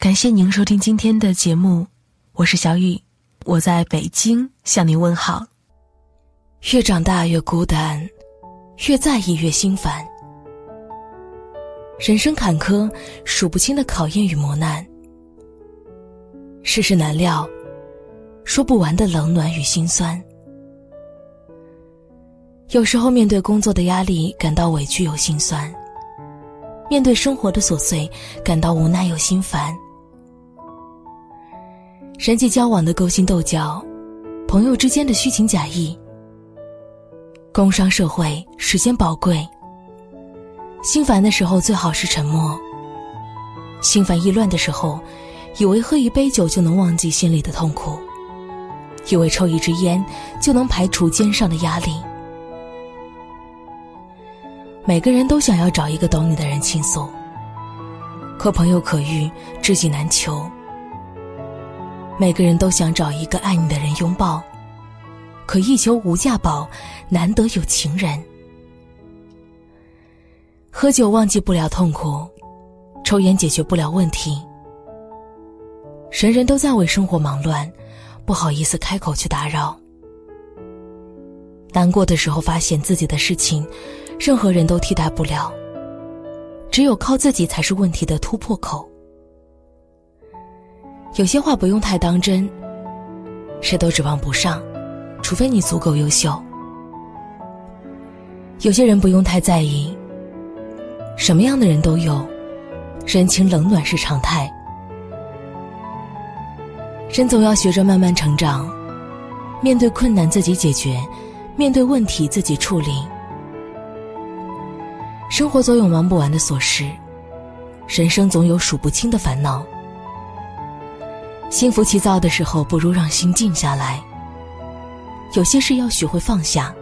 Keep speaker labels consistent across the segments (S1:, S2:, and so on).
S1: 感谢您收听今天的节目，我是小雨，我在北京向您问好。越长大越孤单，越在意越心烦。人生坎坷，数不清的考验与磨难，世事难料，说不完的冷暖与心酸。有时候面对工作的压力，感到委屈又心酸；面对生活的琐碎，感到无奈又心烦。人际交往的勾心斗角，朋友之间的虚情假意，工商社会时间宝贵。心烦的时候，最好是沉默。心烦意乱的时候，以为喝一杯酒就能忘记心里的痛苦，以为抽一支烟就能排除肩上的压力。每个人都想要找一个懂你的人倾诉，可朋友可遇，知己难求。每个人都想找一个爱你的人拥抱，可一求无价宝，难得有情人。喝酒忘记不了痛苦，抽烟解决不了问题。人人都在为生活忙乱，不好意思开口去打扰。难过的时候，发现自己的事情，任何人都替代不了，只有靠自己才是问题的突破口。有些话不用太当真，谁都指望不上，除非你足够优秀。有些人不用太在意。什么样的人都有，人情冷暖是常态。人总要学着慢慢成长，面对困难自己解决，面对问题自己处理。生活总有忙不完的琐事，人生总有数不清的烦恼。心浮气躁的时候，不如让心静下来。有些事要学会放下，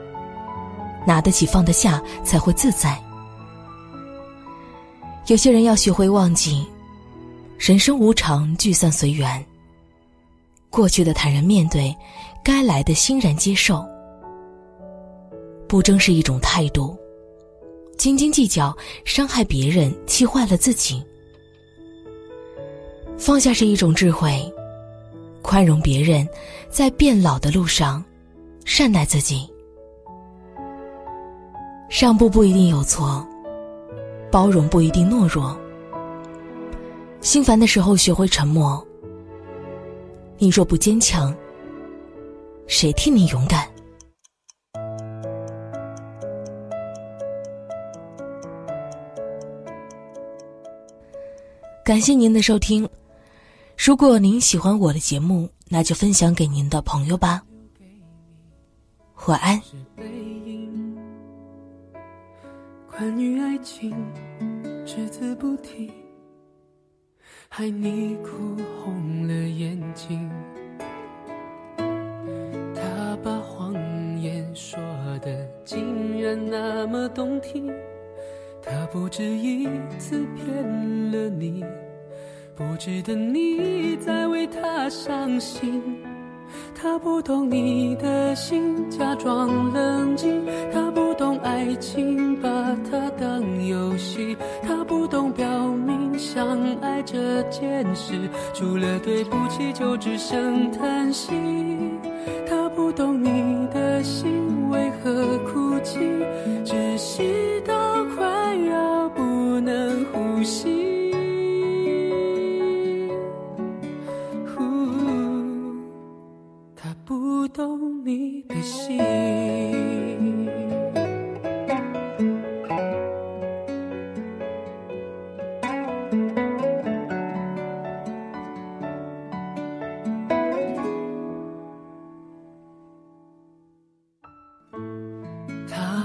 S1: 拿得起放得下，才会自在。有些人要学会忘记，人生无常，聚散随缘。过去的坦然面对，该来的欣然接受。不争是一种态度，斤斤计较伤害别人，气坏了自己。放下是一种智慧，宽容别人，在变老的路上，善待自己。让步不一定有错。包容不一定懦弱，心烦的时候学会沉默。你若不坚强，谁替你勇敢？感谢您的收听，如果您喜欢我的节目，那就分享给您的朋友吧。晚安。
S2: 关于爱情，只字不提，害你哭红了眼睛。他把谎言说的竟然那么动听，他不止一次骗了你，不值得你再为他伤心。他不懂你的心，假装冷静。他不懂爱情，把它当游戏。他不懂表明相爱这件事，除了对不起就只剩叹息。他不懂你的心为何哭泣，窒息到快要不能呼吸。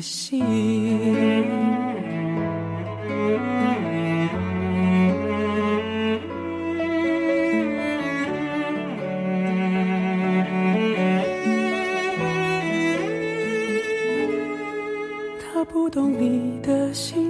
S2: 心。他不懂你的心，